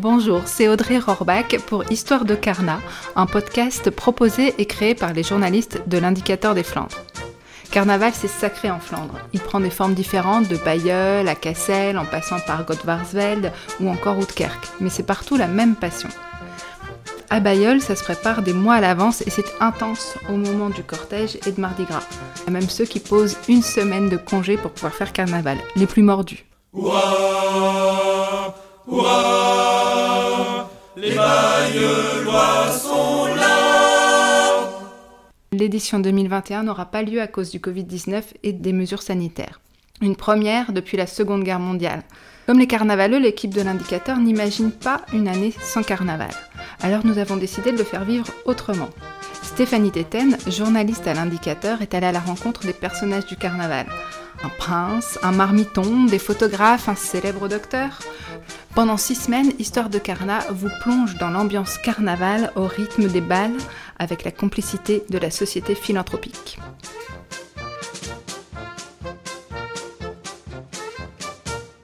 Bonjour, c'est Audrey Rohrbach pour Histoire de Carnat, un podcast proposé et créé par les journalistes de l'Indicateur des Flandres. Carnaval, c'est sacré en Flandre. Il prend des formes différentes, de Bayeul à Cassel, en passant par Gottwarsveld ou encore Oudkerk. Mais c'est partout la même passion. À Bayeul, ça se prépare des mois à l'avance et c'est intense au moment du cortège et de Mardi Gras. Il y a même ceux qui posent une semaine de congé pour pouvoir faire carnaval, les plus mordus. L'édition 2021 n'aura pas lieu à cause du Covid-19 et des mesures sanitaires. Une première depuis la Seconde Guerre mondiale. Comme les carnavaleux, l'équipe de l'indicateur n'imagine pas une année sans carnaval. Alors nous avons décidé de le faire vivre autrement. Stéphanie Téten, journaliste à l'indicateur, est allée à la rencontre des personnages du carnaval. Un prince, un marmiton, des photographes, un célèbre docteur. Pendant six semaines, Histoire de Carnat vous plonge dans l'ambiance carnaval au rythme des balles avec la complicité de la société philanthropique.